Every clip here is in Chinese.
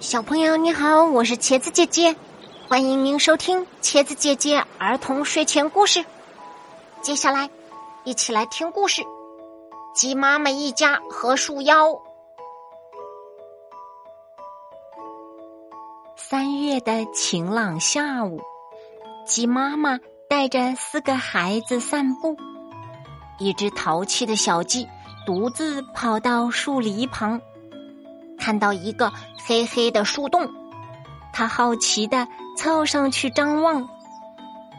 小朋友你好，我是茄子姐姐，欢迎您收听茄子姐姐儿童睡前故事。接下来，一起来听故事：鸡妈妈一家和树妖。三月的晴朗下午，鸡妈妈带着四个孩子散步。一只淘气的小鸡独自跑到树篱旁。看到一个黑黑的树洞，他好奇的凑上去张望，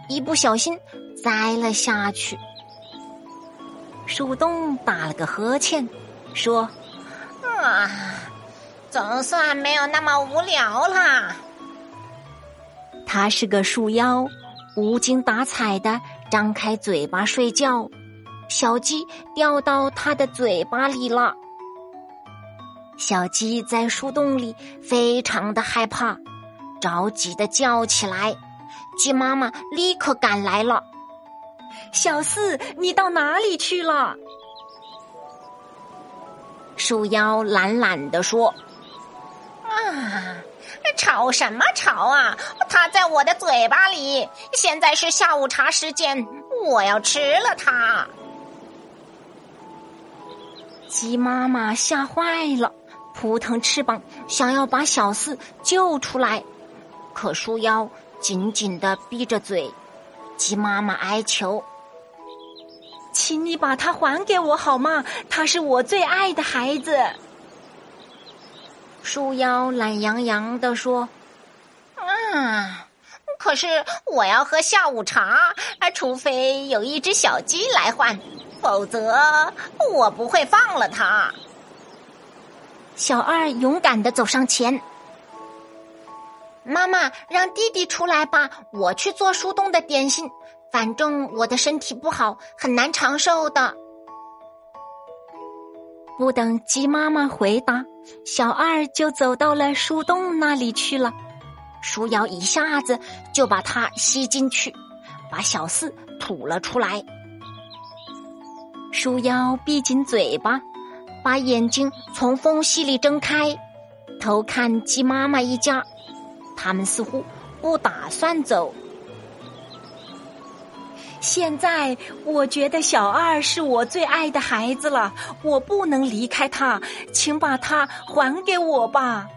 一不小心栽了下去。树洞打了个呵欠，说：“啊，总算没有那么无聊啦。”他是个树妖，无精打采的张开嘴巴睡觉，小鸡掉到他的嘴巴里了。小鸡在树洞里非常的害怕，着急的叫起来。鸡妈妈立刻赶来了。小四，你到哪里去了？树妖懒懒的说：“啊，吵什么吵啊！它在我的嘴巴里。现在是下午茶时间，我要吃了它。”鸡妈妈吓坏了。扑腾翅膀，想要把小四救出来，可树妖紧紧的闭着嘴。鸡妈妈哀求：“请你把它还给我好吗？他是我最爱的孩子。”树妖懒洋洋的说：“啊，可是我要喝下午茶，除非有一只小鸡来换，否则我不会放了它。”小二勇敢的走上前，妈妈让弟弟出来吧，我去做树洞的点心。反正我的身体不好，很难长寿的。不等鸡妈妈回答，小二就走到了树洞那里去了。树妖一下子就把它吸进去，把小四吐了出来。树妖闭紧嘴巴。把眼睛从缝隙里睁开，偷看鸡妈妈一家。他们似乎不打算走。现在我觉得小二是我最爱的孩子了，我不能离开他，请把他还给我吧。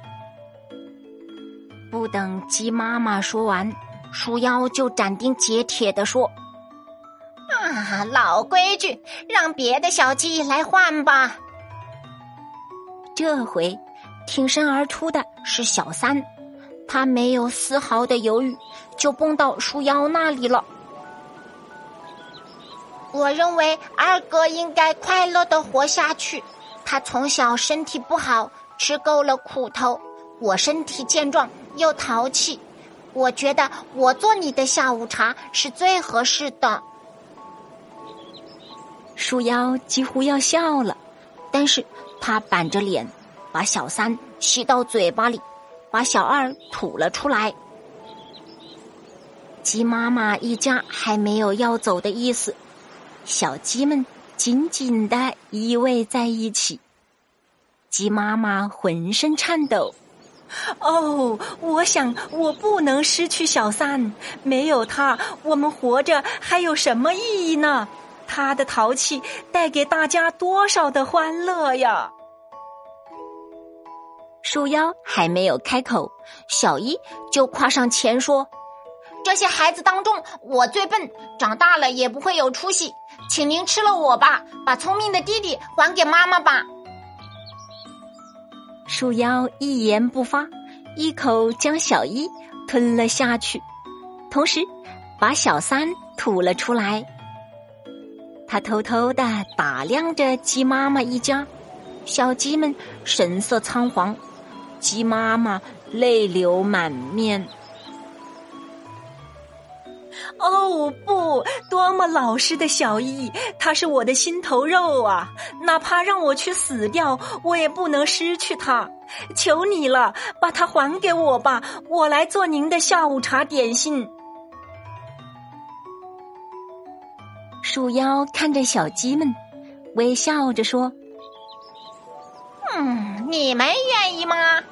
不等鸡妈妈说完，树妖就斩钉截铁的说：“啊，老规矩，让别的小鸡来换吧。”这回，挺身而出的是小三，他没有丝毫的犹豫，就蹦到树妖那里了。我认为二哥应该快乐的活下去。他从小身体不好，吃够了苦头。我身体健壮又淘气，我觉得我做你的下午茶是最合适的。树妖几乎要笑了，但是。他板着脸，把小三吸到嘴巴里，把小二吐了出来。鸡妈妈一家还没有要走的意思，小鸡们紧紧的依偎在一起。鸡妈妈浑身颤抖。哦，我想我不能失去小三，没有他，我们活着还有什么意义呢？他的淘气带给大家多少的欢乐呀！树妖还没有开口，小一就跨上前说：“这些孩子当中，我最笨，长大了也不会有出息，请您吃了我吧，把聪明的弟弟还给妈妈吧。”树妖一言不发，一口将小一吞了下去，同时把小三吐了出来。他偷偷的打量着鸡妈妈一家，小鸡们神色仓皇，鸡妈妈泪流满面。哦不，多么老实的小一，他是我的心头肉啊！哪怕让我去死掉，我也不能失去他。求你了，把它还给我吧，我来做您的下午茶点心。树妖看着小鸡们，微笑着说：“嗯，你们愿意吗？”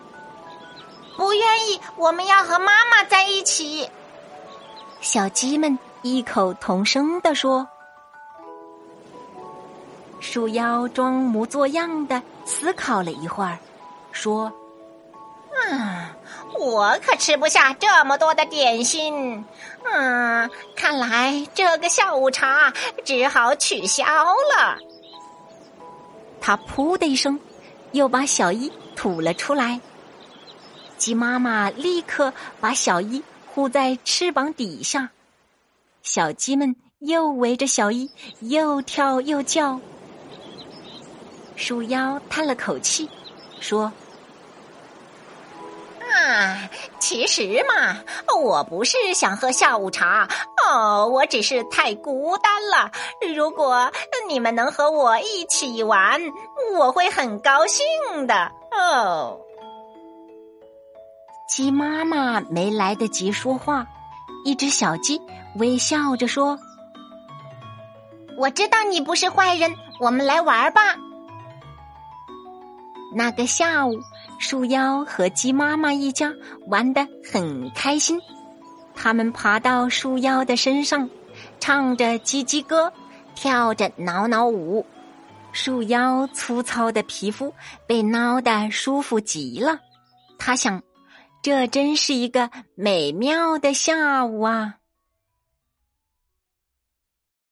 不愿意，我们要和妈妈在一起。小鸡们异口同声地说。树妖装模作样的思考了一会儿，说：“嗯，我可吃不下这么多的点心。嗯，看来这个下午茶只好取消了。”他噗的一声，又把小衣吐了出来。鸡妈妈立刻把小衣护在翅膀底下，小鸡们又围着小衣又跳又叫。树妖叹了口气，说：“啊，其实嘛，我不是想喝下午茶哦，我只是太孤单了。如果你们能和我一起玩，我会很高兴的哦。”鸡妈妈没来得及说话，一只小鸡微笑着说：“我知道你不是坏人，我们来玩吧。”那个下午，树妖和鸡妈妈一家玩得很开心。他们爬到树妖的身上，唱着叽叽歌，跳着挠挠舞。树妖粗糙的皮肤被挠得舒服极了。他想，这真是一个美妙的下午啊！